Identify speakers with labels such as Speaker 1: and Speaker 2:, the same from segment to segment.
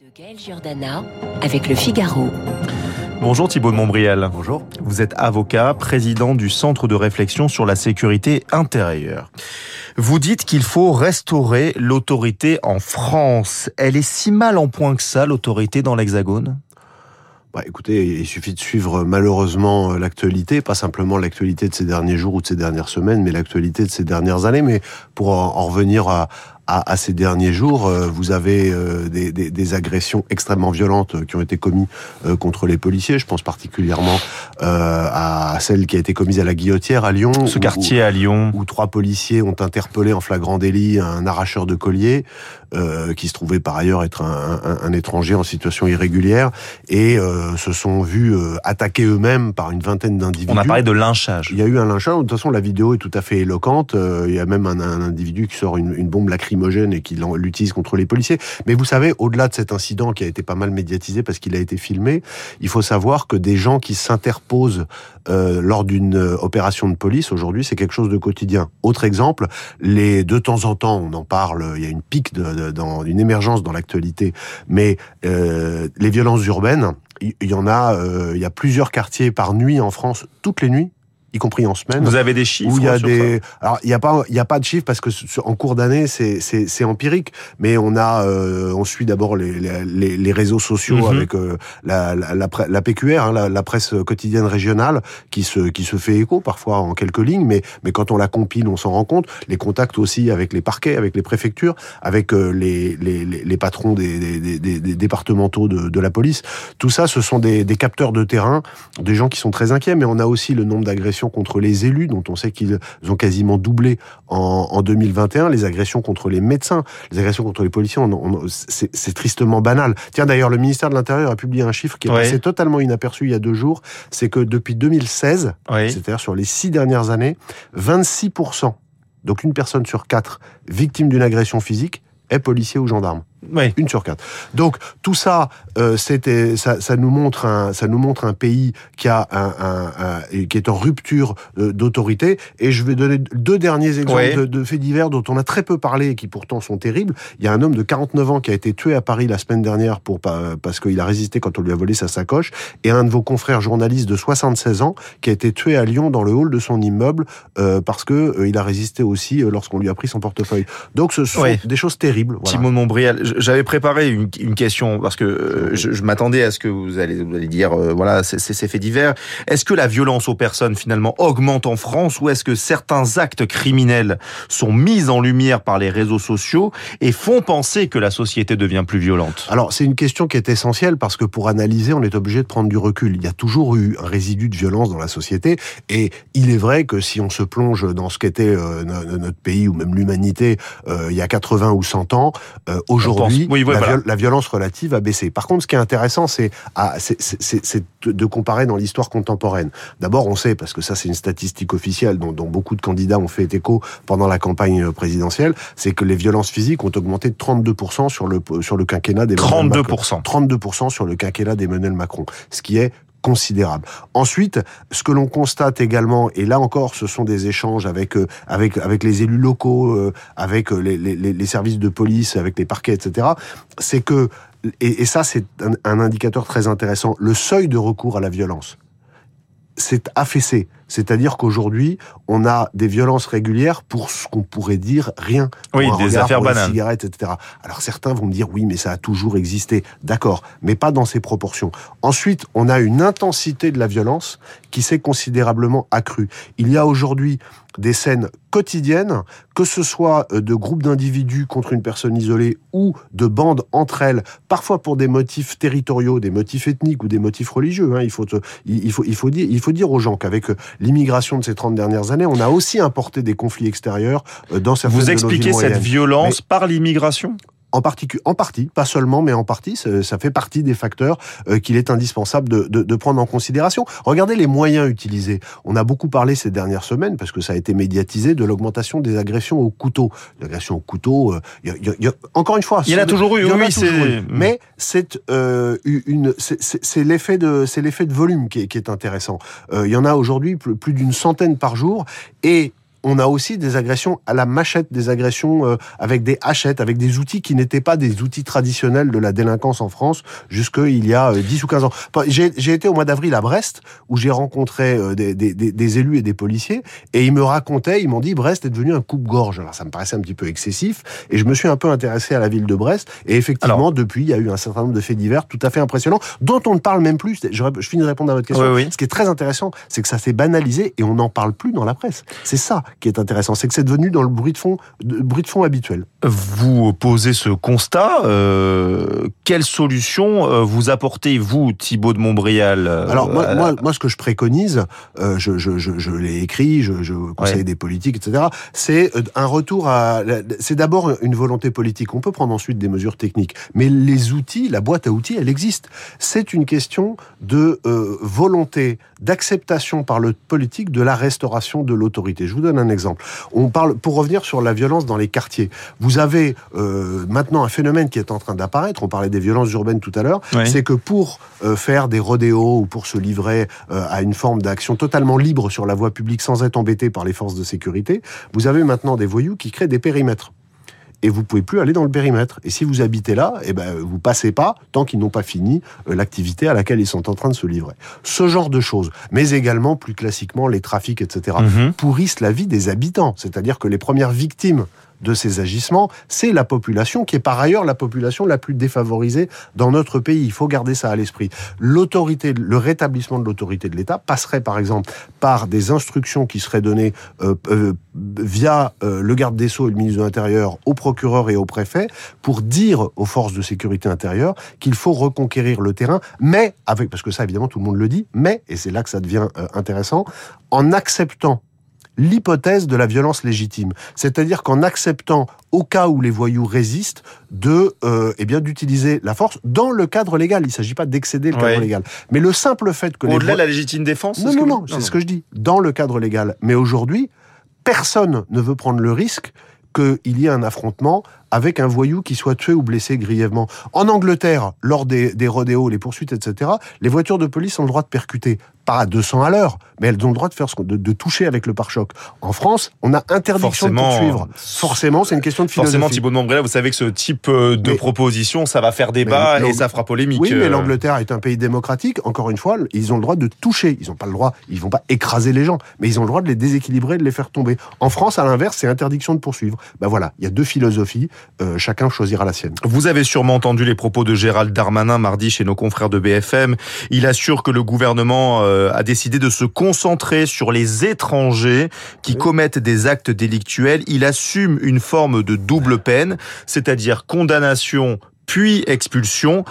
Speaker 1: de Gaël Giordana avec le Figaro.
Speaker 2: Bonjour Thibault de Montbrial.
Speaker 3: Bonjour.
Speaker 2: Vous êtes avocat, président du Centre de réflexion sur la sécurité intérieure. Vous dites qu'il faut restaurer l'autorité en France. Elle est si mal en point que ça, l'autorité dans l'Hexagone?
Speaker 3: Bah, écoutez, il suffit de suivre malheureusement l'actualité, pas simplement l'actualité de ces derniers jours ou de ces dernières semaines, mais l'actualité de ces dernières années. Mais pour en revenir à, à, ces derniers jours, euh, vous avez euh, des, des, des, agressions extrêmement violentes euh, qui ont été commises contre les policiers. Je pense particulièrement à celle qui a été commise à la Guillotière à Lyon.
Speaker 2: Ce quartier à Lyon.
Speaker 3: Où trois policiers ont interpellé en flagrant délit un arracheur de collier, qui se trouvait par ailleurs être un, un, un étranger en situation irrégulière, et se sont vus attaquer eux-mêmes par une vingtaine d'individus.
Speaker 2: On a parlé de lynchage.
Speaker 3: Il y a eu un lynchage. De toute façon, la vidéo est tout à fait éloquente. Il y a même un, un individu qui sort une, une bombe lacrymogène et qu'il l'utilise contre les policiers. Mais vous savez, au-delà de cet incident qui a été pas mal médiatisé parce qu'il a été filmé, il faut savoir que des gens qui s'interposent euh, lors d'une euh, opération de police aujourd'hui, c'est quelque chose de quotidien. Autre exemple, les de temps en temps, on en parle, il y a une pique de, dans une émergence dans l'actualité, mais euh, les violences urbaines, il y en a, il y a plusieurs quartiers par nuit en France, toutes les nuits, y compris en semaine.
Speaker 2: Vous avez des chiffres
Speaker 3: où il y a des alors il y a pas il y a pas de chiffres parce que en cours d'année c'est c'est c'est empirique. Mais on a euh, on suit d'abord les, les, les réseaux sociaux mm -hmm. avec euh, la, la, la, la PQR hein, la, la, presse quotidienne régionale qui se qui se fait écho parfois en quelques lignes. Mais mais quand on la compile on s'en rend compte. Les contacts aussi avec les parquets avec les préfectures avec euh, les, les les patrons des, des, des, des départementaux de, de la police. Tout ça ce sont des, des capteurs de terrain des gens qui sont très inquiets. Mais on a aussi le nombre d'agressions contre les élus, dont on sait qu'ils ont quasiment doublé en, en, 2021, les agressions contre les médecins, les agressions contre les policiers, c'est tristement banal. Tiens, d'ailleurs, le ministère de l'Intérieur a publié un chiffre qui est passé totalement inaperçu il y a deux jours, c'est que depuis 2016, oui. c'est-à-dire sur les six dernières années, 26%, donc une personne sur quatre victime d'une agression physique, est policier ou gendarme.
Speaker 2: Oui.
Speaker 3: Une sur quatre. Donc tout ça, euh, c'était, ça, ça, nous montre un, ça nous montre un pays qui a un, un, un qui est en rupture euh, d'autorité. Et je vais donner deux derniers exemples oui. de, de, faits divers dont on a très peu parlé et qui pourtant sont terribles. Il y a un homme de 49 ans qui a été tué à Paris la semaine dernière pour parce qu'il a résisté quand on lui a volé sa sacoche, et un de vos confrères journalistes de 76 ans qui a été tué à Lyon dans le hall de son immeuble euh, parce que euh, il a résisté aussi lorsqu'on lui a pris son portefeuille. Donc ce sont oui. des choses terribles.
Speaker 2: Voilà. Montbrial, j'avais préparé une, une, question parce que euh, je, je m'attendais à ce que vous allez, vous allez dire, euh, voilà, c'est faits divers. Est-ce que la violence aux personnes finalement augmente en France ou est-ce que certains actes criminels sont mis en lumière par les réseaux sociaux et font penser que la société devient plus violente?
Speaker 3: Alors c'est une question qui est essentielle parce que pour analyser, on est obligé de prendre du recul. Il y a toujours eu un résidu de violence dans la société et il est vrai que si on se plonge dans ce qu'était euh, notre pays ou même l'humanité il y a 80 ou 100 ans, euh, aujourd'hui
Speaker 2: oui, oui,
Speaker 3: la,
Speaker 2: voilà.
Speaker 3: viol la, violence relative a baissé. Par contre, ce qui est intéressant, c'est de comparer dans l'histoire contemporaine. D'abord, on sait, parce que ça c'est une statistique officielle dont, dont, beaucoup de candidats ont fait écho pendant la campagne présidentielle, c'est que les violences physiques ont augmenté de 32% sur le, sur le quinquennat d'Emmanuel
Speaker 2: 32%.
Speaker 3: 32% sur le quinquennat d'Emmanuel Macron. Ce qui est considérable. Ensuite, ce que l'on constate également, et là encore, ce sont des échanges avec euh, avec avec les élus locaux, euh, avec les, les, les, services de police, avec les parquets, etc. C'est que et, ça, c'est un, un indicateur très intéressant. Le seuil de recours à la violence s'est affaissé. C'est-à-dire qu'aujourd'hui, on a des violences régulières pour ce qu'on pourrait dire rien.
Speaker 2: Oui, des regard, affaires banales.
Speaker 3: cigarettes, etc. Alors certains vont me dire oui, mais ça a toujours existé. D'accord, mais pas dans ces proportions. Ensuite, on a une intensité de la violence qui s'est considérablement accrue. Il y a aujourd'hui des scènes quotidiennes, que ce soit euh, de groupes d'individus contre une personne isolée ou de bandes entre elles, parfois pour des motifs territoriaux, des motifs ethniques ou des motifs religieux. Hein. Il, faut il, faut, il, faut dire, il faut dire aux gens qu'avec euh, l'immigration de ces 30 dernières années, on a aussi importé des conflits extérieurs euh, dans certaines
Speaker 2: Vous expliquez cette violence Mais par l'immigration?
Speaker 3: En, en partie, pas seulement, mais en partie, ça fait partie des facteurs euh, qu'il est indispensable de, de, de, prendre en considération. Regardez les moyens utilisés. On a beaucoup parlé ces dernières semaines, parce que ça a été médiatisé, de l'augmentation des agressions au couteau. L'agression au couteau, euh, y a, y a, encore une fois...
Speaker 2: Il y en a toujours eu, oui, c'est...
Speaker 3: Mais c'est euh, une, c'est l'effet de, c'est l'effet de volume qui est, qui est intéressant. Euh, il y en a aujourd'hui plus, plus d'une centaine par jour, et on a aussi des agressions à la machette, des agressions euh, avec des hachettes, avec des outils qui n'étaient pas des outils traditionnels de la délinquance en France jusqu'il y a 10 ou 15 ans. J'ai été au mois d'avril à Brest où j'ai rencontré des, des, des, élus et des policiers et ils me racontaient, ils m'ont dit Brest est devenu un coupe-gorge. Alors ça me paraissait un petit peu excessif et je me suis un peu intéressé à la ville de Brest et effectivement depuis il y a eu un certain nombre de faits divers tout à fait impressionnants dont on ne parle même plus. Je, je finis de répondre à votre question. Ce qui est très intéressant, c'est que ça s'est banalisé et on n'en parle plus dans la presse. C'est ça qui est intéressant, c'est que c'est devenu dans le bruit de fond, de, bruit de fond habituel.
Speaker 2: Vous posez ce constat. Euh, quelle solution euh, vous apportez vous, Thibault de Montbrial
Speaker 3: euh, Alors moi, moi, moi, ce que je préconise, euh, je, je, je, je l'ai écrit, je, je conseille des politiques, etc. C'est un retour à, c'est d'abord une volonté politique. On peut prendre ensuite des mesures techniques, mais les outils, la boîte à outils, elle existe. C'est une question de volonté, d'acceptation par le politique de la restauration de l'autorité. Je vous donne un exemple. On parle, pour revenir sur la violence dans les quartiers, vous avez euh, maintenant un phénomène qui est en train d'apparaître. On parlait des violences urbaines tout à l'heure. C'est que pour euh, faire des rodéos ou pour se livrer euh, à une forme d'action totalement libre sur la voie publique sans être embêté par les forces de sécurité, vous avez maintenant des voyous qui créent des périmètres et vous pouvez plus aller dans le périmètre. Et si vous habitez là, eh ben vous passez pas tant qu'ils n'ont pas fini euh, l'activité à laquelle ils sont en train de se livrer. Ce genre de choses, mais également plus classiquement les trafics, etc., mhm. pourrissent la vie des habitants. C'est-à-dire que les premières victimes de ces agissements, c'est la population qui est par ailleurs la population la plus défavorisée dans notre pays. Il faut garder ça à l'esprit. L'autorité, le rétablissement de l'autorité de l'État passerait par exemple par des instructions qui seraient données euh, euh, via euh, le garde des Sceaux et le ministre de l'Intérieur au procureur et au préfet pour dire aux forces de sécurité intérieure qu'il faut reconquérir le terrain, mais avec, parce que ça évidemment tout le monde le dit, mais, et c'est là que ça devient intéressant, en acceptant l'hypothèse de la violence légitime. C'est-à-dire qu'en acceptant, au cas où les voyous résistent, de, euh, eh bien, d'utiliser la force dans le cadre légal. Il ne s'agit pas d'excéder le cadre légal. Mais le simple fait que...
Speaker 2: Au-delà de la légitime défense
Speaker 3: Non, non, non, c'est ce que je dis. Dans le cadre légal. Mais aujourd'hui, personne ne veut prendre le risque qu'il y ait un affrontement avec un voyou qui soit tué ou blessé grièvement. En Angleterre, lors des, des rodéos, les poursuites, etc., les voitures de police ont le droit de percuter pas à 200 à l'heure, mais elles ont le droit de faire de, de toucher avec le pare-choc. En France, on a interdiction de poursuivre. Forcément, c'est une question de philosophie.
Speaker 2: Forcément, Thibault de Montbrial, vous savez que ce type euh, de proposition, ça va faire débat et ça fera polémique.
Speaker 3: Oui, mais euh. l'Angleterre est un pays démocratique. Encore une fois, ils ont le droit de toucher. Ils n'ont pas le droit, ils vont pas écraser les gens, mais ils ont le droit de les déséquilibrer, de les faire tomber. En France, à l'inverse, c'est interdiction de poursuivre. Ben voilà, il y a deux philosophies. Euh, chacun choisira la sienne.
Speaker 2: Vous avez sûrement entendu les propos de Gérald Darmanin mardi chez nos confrères de BFM. Il assure que le gouvernement a décidé décidé de se concentrer sur les étrangers qui commettent des actes délictuels. Il assume une forme de double peine, c'est-à-dire condamnation puis expulsion.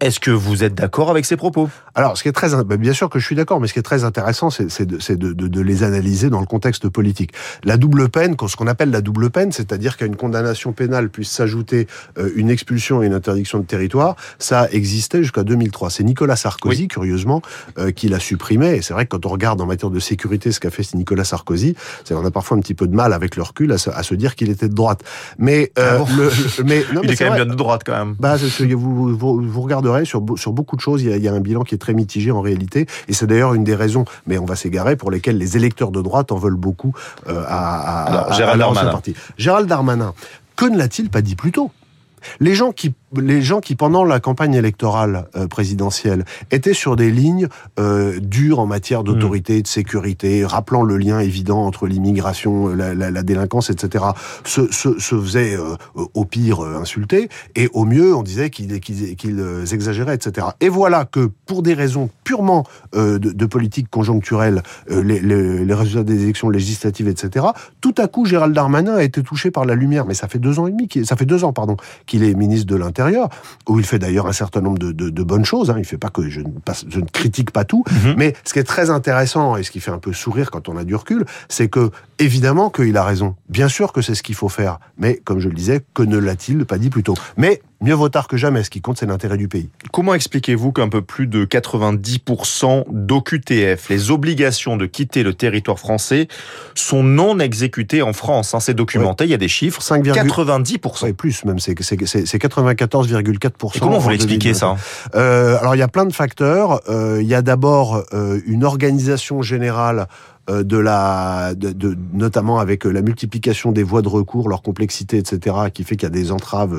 Speaker 2: Est-ce que vous êtes d'accord avec ces propos?
Speaker 3: Alors, ce qui est très, bah, bien sûr que je suis d'accord, mais ce qui est très intéressant, c'est de, de, de, de, les analyser dans le contexte politique. La double peine, ce qu'on appelle la double peine, c'est-à-dire qu'à une condamnation pénale puisse s'ajouter euh, une expulsion et une interdiction de territoire, ça existait jusqu'à 2003. C'est Nicolas Sarkozy, curieusement, euh, qui l'a supprimé. Et c'est vrai que quand on regarde en matière de sécurité ce qu'a fait Nicolas Sarkozy, on a parfois un petit peu de mal avec le recul à se, à se dire qu'il était de droite. Mais,
Speaker 2: euh, ah le, mais non, il est, quand même bien de droite quand même.
Speaker 3: Bah, vous, vous, vous regardez sur, sur beaucoup de choses. Il y, a, un bilan qui est très mitigé en réalité. Et c'est d'ailleurs une des raisons, mais on va s'égarer, pour lesquelles les électeurs de droite en veulent beaucoup euh, à,
Speaker 2: à, Gérald Darmanin.
Speaker 3: Gérald Darmanin, que ne l'a-t-il pas dit plus tôt? Les gens qui les gens qui pendant la campagne électorale euh, présidentielle étaient sur des lignes euh, dures en matière d'autorité, et de sécurité, rappelant le lien évident entre l'immigration, la, la, la, délinquance, etc., se, se, se faisaient euh, au pire insulter et au mieux on disait qu'ils exagéraient, etc. Et voilà que pour des raisons purement de, de, politique conjoncturelle, les, les, les, résultats des élections législatives, etc., tout à coup Gérald Darmanin a été touché par la lumière. Mais ça fait deux ans et demi, ça fait deux ans pardon qu'il est ministre de l'Intérieur, où il fait d'ailleurs un certain nombre de, de, de bonnes choses. Hein. Il fait pas que je ne, je ne critique pas tout, mhm. mais ce qui est très intéressant et ce qui fait un peu sourire quand on a du recul, c'est que évidemment qu'il a raison. Bien sûr que c'est ce qu'il faut faire, mais comme je le disais, que ne l'a-t-il pas dit plus tôt Mais mieux vaut tard que jamais. Ce qui compte, c'est l'intérêt du pays.
Speaker 2: Comment expliquez-vous qu'un peu plus de 90% d'OQTF, les obligations de quitter le territoire français, sont non exécutées en France? Hein, C'est documenté, il y a des chiffres. 5, 90%.
Speaker 3: Oui, plus même, c'est 94,4%.
Speaker 2: comment vous l'expliquez ça?
Speaker 3: Euh, Alors, il y a plein de facteurs. Euh, il y a d'abord euh, une organisation générale de la, de, de, notamment avec la multiplication des voies de recours, leur complexité, etc., qui fait qu'il y a des entraves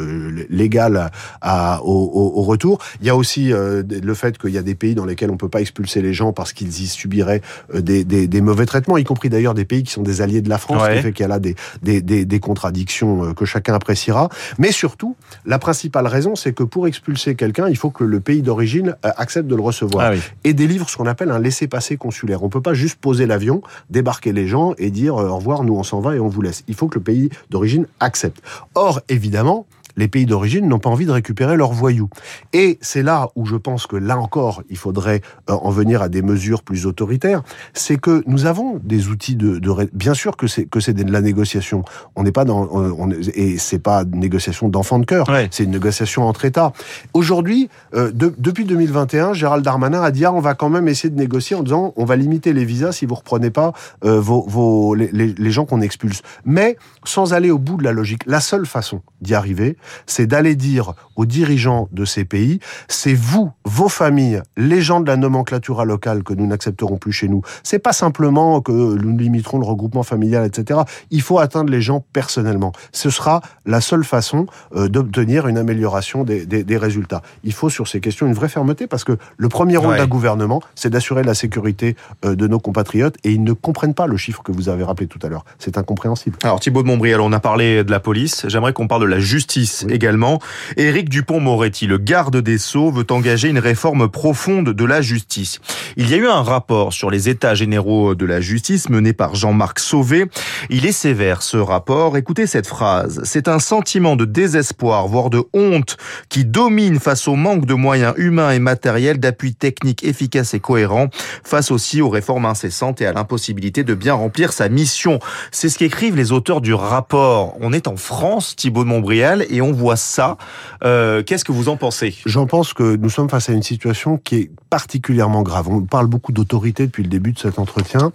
Speaker 3: légales à, au, au, retour. Il y a aussi le fait qu'il y a des pays dans lesquels on peut pas expulser les gens parce qu'ils y subiraient des, des, des, mauvais traitements, y compris d'ailleurs des pays qui sont des alliés de la France, qui fait qu'il y a là des, des, des, des contradictions que chacun appréciera. Mais surtout, la principale raison, c'est que pour expulser quelqu'un, il faut que le pays d'origine accepte de le recevoir. Ah et délivre ce qu'on appelle un laissez-passer consulaire. On peut pas juste poser l'avion, débarquer les gens et dire euh, au revoir, nous on s'en va et on vous laisse. Il faut que le pays d'origine accepte. Or, évidemment, les pays d'origine n'ont pas envie de récupérer leurs voyous. Et c'est là où je pense que là encore, il faudrait euh, en venir à des mesures plus autoritaires. C'est que nous avons des outils de, de bien sûr que c'est que c'est de la négociation. On n'est pas dans on, et c'est pas une négociation d'enfant de cœur. C'est une négociation entre États. Aujourd'hui, euh, depuis 2021, Gérald Darmanin a dit ah, on va quand même essayer de négocier en disant on va limiter les visas si vous reprenez pas euh, vos, vos les, les gens qu'on expulse. Mais sans aller au bout de la logique. La seule façon d'y arriver, c'est d'aller dire aux dirigeants de ces pays, c'est vous, vos familles, les gens de la nomenclature locale que nous n'accepterons plus chez nous. C'est pas simplement que nous limiterons le regroupement familial, etc. Il faut atteindre les gens personnellement. Ce sera la seule façon euh, d'obtenir une amélioration des, des, des, résultats. Il faut sur ces questions une vraie fermeté parce que le premier rôle d'un gouvernement, c'est d'assurer la sécurité euh, de nos compatriotes et ils ne comprennent pas le chiffre que vous avez rappelé tout à l'heure. C'est incompréhensible.
Speaker 2: Alors Thibault de Montbrial, on a parlé de la police. J'aimerais qu'on parle de la justice également. Éric Dupont-Moretti, le garde des Sceaux, veut engager une réforme profonde de la justice. Il y a eu un rapport sur les états généraux de la justice mené par Jean-Marc Sauvé. Il est sévère, ce rapport. Écoutez cette phrase. C'est un sentiment de désespoir, voire de honte, qui domine face au manque de moyens humains et matériels, d'appui technique efficace et cohérent, face aussi aux réformes incessantes et à l'impossibilité de bien remplir sa mission. C'est ce qu'écrivent les auteurs du rapport. On est en France, Thibault de Montbrial, et on voit ça. Euh, Qu'est-ce que vous en pensez?
Speaker 3: J'en pense que nous sommes face à une situation qui est particulièrement grave. On parle beaucoup d'autorité depuis le début de cet entretien.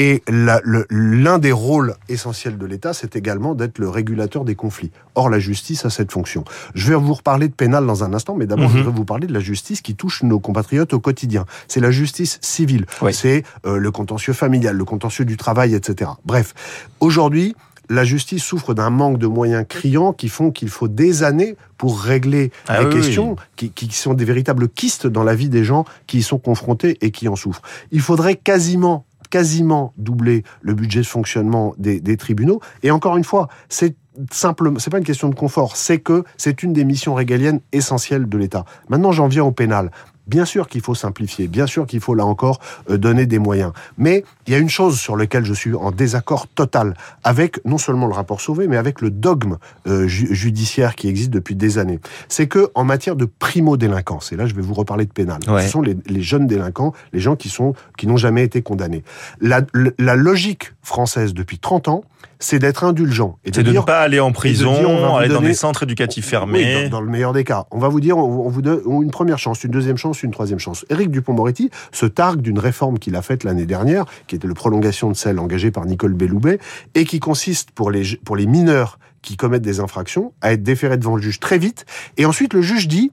Speaker 3: Et l'un des rôles essentiels de l'État, c'est également d'être le régulateur des conflits. Or, la justice a cette fonction. Je vais vous reparler de pénal dans un instant, mais d'abord, je mhm. voudrais vous parler de la justice qui touche nos compatriotes au quotidien. C'est la justice civile. C'est euh, le contentieux familial, le contentieux du travail, etc. Bref, aujourd'hui, la justice souffre d'un manque de moyens criants qui font qu'il faut des années pour régler ah les questions Qui, qui, sont des véritables kystes dans la vie des gens qui y sont confrontés et qui en souffrent. Il faudrait quasiment quasiment doubler le budget de fonctionnement des, des tribunaux. Et encore une fois, c'est simplement, c'est pas une question de confort, c'est que c'est une des missions régaliennes essentielles de l'État. Maintenant, j'en viens au pénal. Bien sûr qu'il faut simplifier, bien sûr qu'il faut là encore euh, donner des moyens. Mais il y a une chose sur laquelle je suis en désaccord total avec non seulement le rapport Sauvé, mais avec le dogme euh, judiciaire qui existe depuis des années. C'est que en matière de primo-délinquance, et là je vais vous reparler de pénal, ce sont les, les, jeunes délinquants, les gens qui sont qui n'ont jamais été condamnés. La, la logique française depuis 30 ans, c'est d'être indulgent.
Speaker 2: Et de, ne pas aller en prison, aller dans des centres éducatifs fermés.
Speaker 3: dans, le meilleur des cas. On va vous dire, on, vous donne une première chance, une deuxième chance, une troisième chance. Éric Dupont-Moretti se targue d'une réforme qu'il a faite l'année dernière, qui était le prolongation de celle engagée par Nicole Belloubet, et qui consiste pour les, pour les mineurs qui commettent des infractions à être déférés devant le juge très vite. Et ensuite, le juge dit,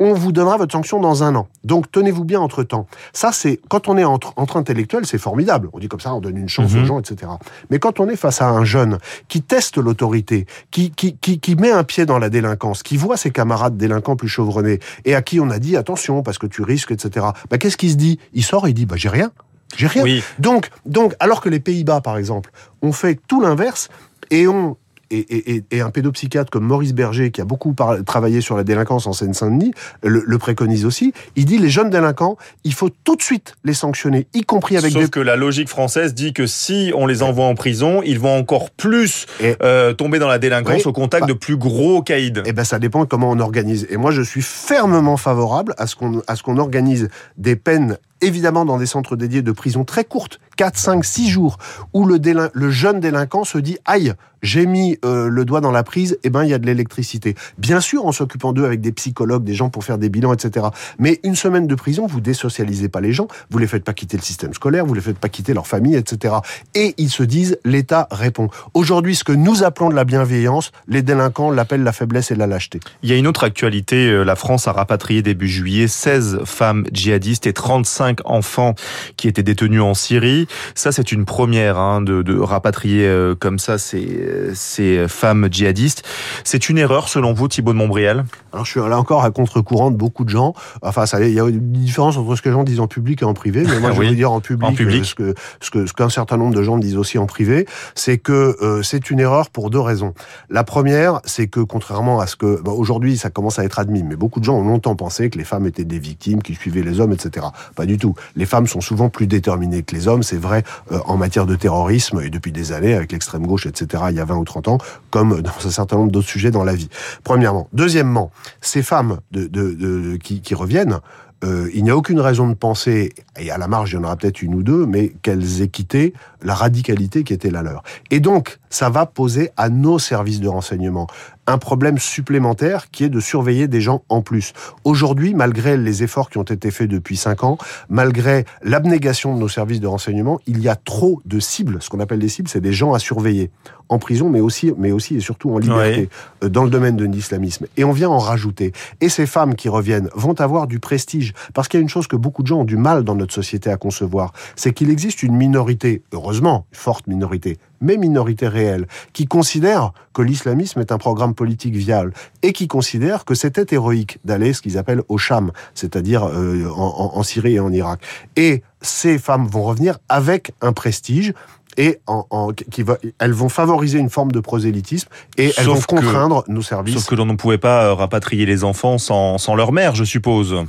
Speaker 3: on vous donnera votre sanction dans un an. Donc tenez-vous bien entre temps. Ça, c'est quand on est entre, entre intellectuels, c'est formidable. On dit comme ça, on donne une chance aux mhm. gens, etc. Mais quand on est face à un jeune qui teste l'autorité, qui, qui, qui, qui met un pied dans la délinquance, qui voit ses camarades délinquants plus chevronnés et à qui on a dit attention parce que tu risques, etc. Bah, qu'est-ce qu'il se dit? Il sort et il dit bah j'ai rien. J'ai rien. Donc, donc, alors que les Pays-Bas, par exemple, ont fait tout l'inverse et ont et, un pédopsychiatre comme Maurice Berger, qui a beaucoup travaillé sur la délinquance en Seine-Saint-Denis, le, préconise aussi. Il dit les jeunes délinquants, il faut tout de suite les sanctionner, y compris avec
Speaker 2: Sauf que la logique française dit que si on les envoie en prison, ils vont encore plus euh, tomber dans la délinquance au contact bah de plus gros caïds.
Speaker 3: Eh ben ça dépend comment on organise. Et moi je suis fermement favorable à ce qu'on à ce qu'on organise des peines évidemment dans des centres dédiés de prison très courtes, 4, 5, 6 jours, où le, jeune délinquant se dit aïe, j'ai mis euh, le doigt dans la prise, et eh ben il y a de l'électricité. Bien sûr, en s'occupant d'eux avec des psychologues, des gens pour faire des bilans, etc. Mais une semaine de prison, vous désocialisez pas les gens, vous les faites pas quitter le système scolaire, vous les faites pas quitter leur famille, etc. Et ils se disent l'État répond. Aujourd'hui, ce que nous appelons de la bienveillance, les délinquants l'appellent la faiblesse et la lâcheté.
Speaker 2: Il y a une autre actualité. Euh, la France a rapatrié début juillet 16 femmes djihadistes et 35 cinq enfants qui étaient détenus en Syrie. Ça, c'est une première hein, de, de, rapatrier euh, comme ça ces, ces femmes djihadistes. C'est une erreur selon vous, Thibault de Montbrial?
Speaker 3: Alors je suis là encore à contre-courant de beaucoup de gens. Enfin, ça, il y a une différence entre ce que les gens disent en public et en privé. Mais moi, je veux dire en public,
Speaker 2: en public.
Speaker 3: ce que ce que ce qu'un certain nombre de gens disent aussi en privé, c'est que euh, c'est une erreur pour deux raisons. La première, c'est que contrairement à ce que bon, aujourd'hui ça commence à être admis, mais beaucoup de gens ont longtemps pensé que les femmes étaient des victimes qui suivaient les hommes, etc. Pas du Les femmes sont souvent plus déterminées que les hommes. C'est vrai euh, en matière de terrorisme et depuis des années avec l'extrême gauche, etc. Il y a 20 ou 30 ans, comme dans un certain nombre d'autres sujets dans la vie. Premièrement, deuxièmement, ces femmes de, de, de qui, qui reviennent euh, il n'y a aucune raison de penser, et à la marge il y en aura peut-être une ou deux, mais qu'elles aient quitté la radicalité qui était la leur. Et donc, ça va poser à nos services de renseignement un problème supplémentaire qui est de surveiller des gens en plus. Aujourd'hui, malgré les efforts qui ont été faits depuis cinq ans, malgré l'abnégation de nos services de renseignement, il y a trop de cibles. Ce qu'on appelle des cibles, c'est des gens à surveiller en prison, mais aussi, mais aussi et surtout en liberté, ouais. dans le domaine de l'islamisme. Et on vient en rajouter. Et ces femmes qui reviennent vont avoir du prestige. Parce qu'il y a une chose que beaucoup de gens ont du mal dans notre société à concevoir, c'est qu'il existe une minorité, heureusement, forte minorité, mais minorité réelle, qui considère que l'islamisme est un programme politique viable et qui considère que c'était héroïque d'aller ce qu'ils appellent au Cham, c'est-à-dire euh, en, en, Syrie et en Irak. Et ces femmes vont revenir avec un prestige et en, en, qui va, elles vont favoriser une forme de prosélytisme et elles
Speaker 2: sauf
Speaker 3: vont contraindre
Speaker 2: que,
Speaker 3: nos services.
Speaker 2: Sauf que l'on ne pouvait pas rapatrier les enfants sans, sans leur mère, je suppose.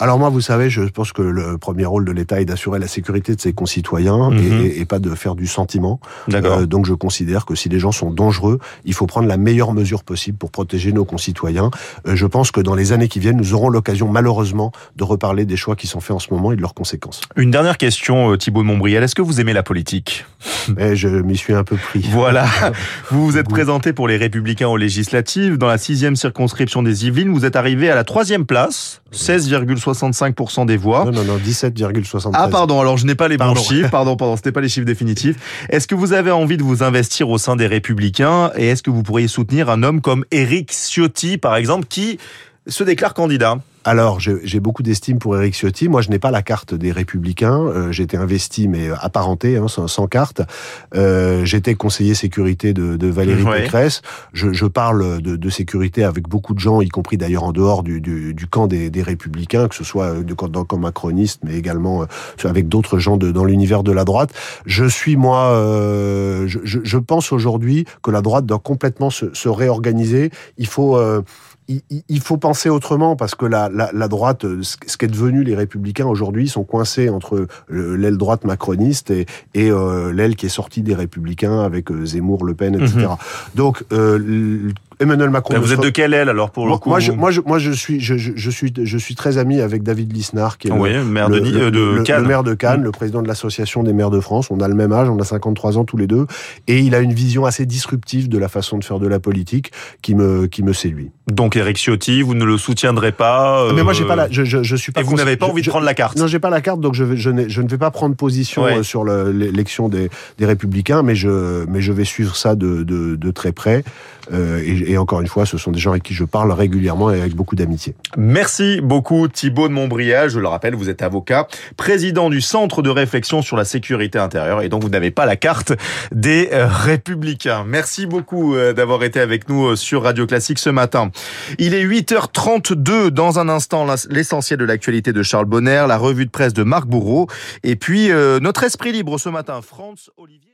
Speaker 3: Alors moi, vous savez, je pense que le premier rôle de l'État est d'assurer la sécurité de ses concitoyens mmh. et, et, pas de faire du sentiment.
Speaker 2: Euh,
Speaker 3: donc je considère que si les gens sont dangereux, il faut prendre la meilleure mesure possible pour protéger nos concitoyens. Euh, je pense que dans les années qui viennent, nous aurons l'occasion malheureusement de reparler des choix qui sont faits en ce moment et de leurs conséquences.
Speaker 2: Une dernière question, euh, Thibault de Montbrial. Est-ce que vous aimez la politique?
Speaker 3: Eh, Je m'y suis un peu pris.
Speaker 2: Voilà. vous vous êtes présenté pour les Républicains aux législatives. Dans la sixième circonscription des Yvelines, vous êtes arrivé à la troisième place, 16,65% des voix.
Speaker 3: Non, non, non, 17,73.
Speaker 2: Ah, pardon, alors je n'ai pas les pardon. bons chiffres. Pardon, pardon, c'était pas les chiffres définitifs. Est-ce que vous avez envie de vous investir au sein des Républicains et est-ce que vous pourriez soutenir un homme comme Éric Ciotti, par exemple, qui se déclare candidat?
Speaker 3: Alors, j'ai beaucoup d'estime pour Éric Ciotti. Moi, je n'ai pas la carte des Républicains. Euh, J'étais investi, mais apparenté, hein, sans, sans, carte. Euh, J'étais conseiller sécurité de, de Valérie. Pécresse. Je, je parle de, de, sécurité avec beaucoup de gens, y compris d'ailleurs en dehors du, du, du camp des, des, Républicains, que ce soit de, dans le camp macroniste, mais également euh, avec d'autres gens de, dans l'univers de la droite. Je suis, moi, euh, je, je, pense aujourd'hui que la droite doit complètement se, se réorganiser. Il faut euh, il, faut penser autrement parce que la, la, la droite, ce qu'est devenu les républicains aujourd'hui, sont coincés entre l'aile droite macroniste et, et euh, l'aile qui est sortie des républicains avec euh, Zemmour, Le Pen, etc. Mmh. Donc euh, Emmanuel Macron.
Speaker 2: Mais vous êtes de quelle aile alors pour
Speaker 3: moi,
Speaker 2: le coup
Speaker 3: moi, je, moi, je, moi, je suis, je, je, suis, je suis très ami avec David Lisnard, qui est
Speaker 2: oui,
Speaker 3: le,
Speaker 2: maire
Speaker 3: le,
Speaker 2: de,
Speaker 3: le,
Speaker 2: de Cannes,
Speaker 3: le maire de Cannes, mmh. le président de l'association des maires de France. On a le même âge, on a 53 ans tous les deux, et il a une vision assez disruptive de la façon de faire de la politique qui me, qui me séduit.
Speaker 2: Donc Éric Ciotti, vous ne le soutiendrez pas
Speaker 3: euh... Mais moi, j'ai pas la, je, je, je suis pas.
Speaker 2: Et vous n'avez pas envie de prendre la carte
Speaker 3: Non, j'ai pas la carte, donc je, vais, je, je, ne vais pas prendre position ouais. sur l'élection des, des Républicains, mais je, mais je vais suivre ça de, de, de très près. Euh, et, et encore une fois, ce sont des gens avec qui je parle régulièrement et avec beaucoup d'amitié.
Speaker 2: Merci beaucoup Thibault de Montbrial. Je le rappelle, vous êtes avocat, président du Centre de réflexion sur la sécurité intérieure et donc vous n'avez pas la carte des euh, Républicains. Merci beaucoup euh, d'avoir été avec nous sur Radio Classique ce matin. Il est 8h32 dans un instant l'essentiel de l'actualité de Charles Bonner, la revue de presse de Marc Bourreau et puis euh, notre esprit libre ce matin, France Olivier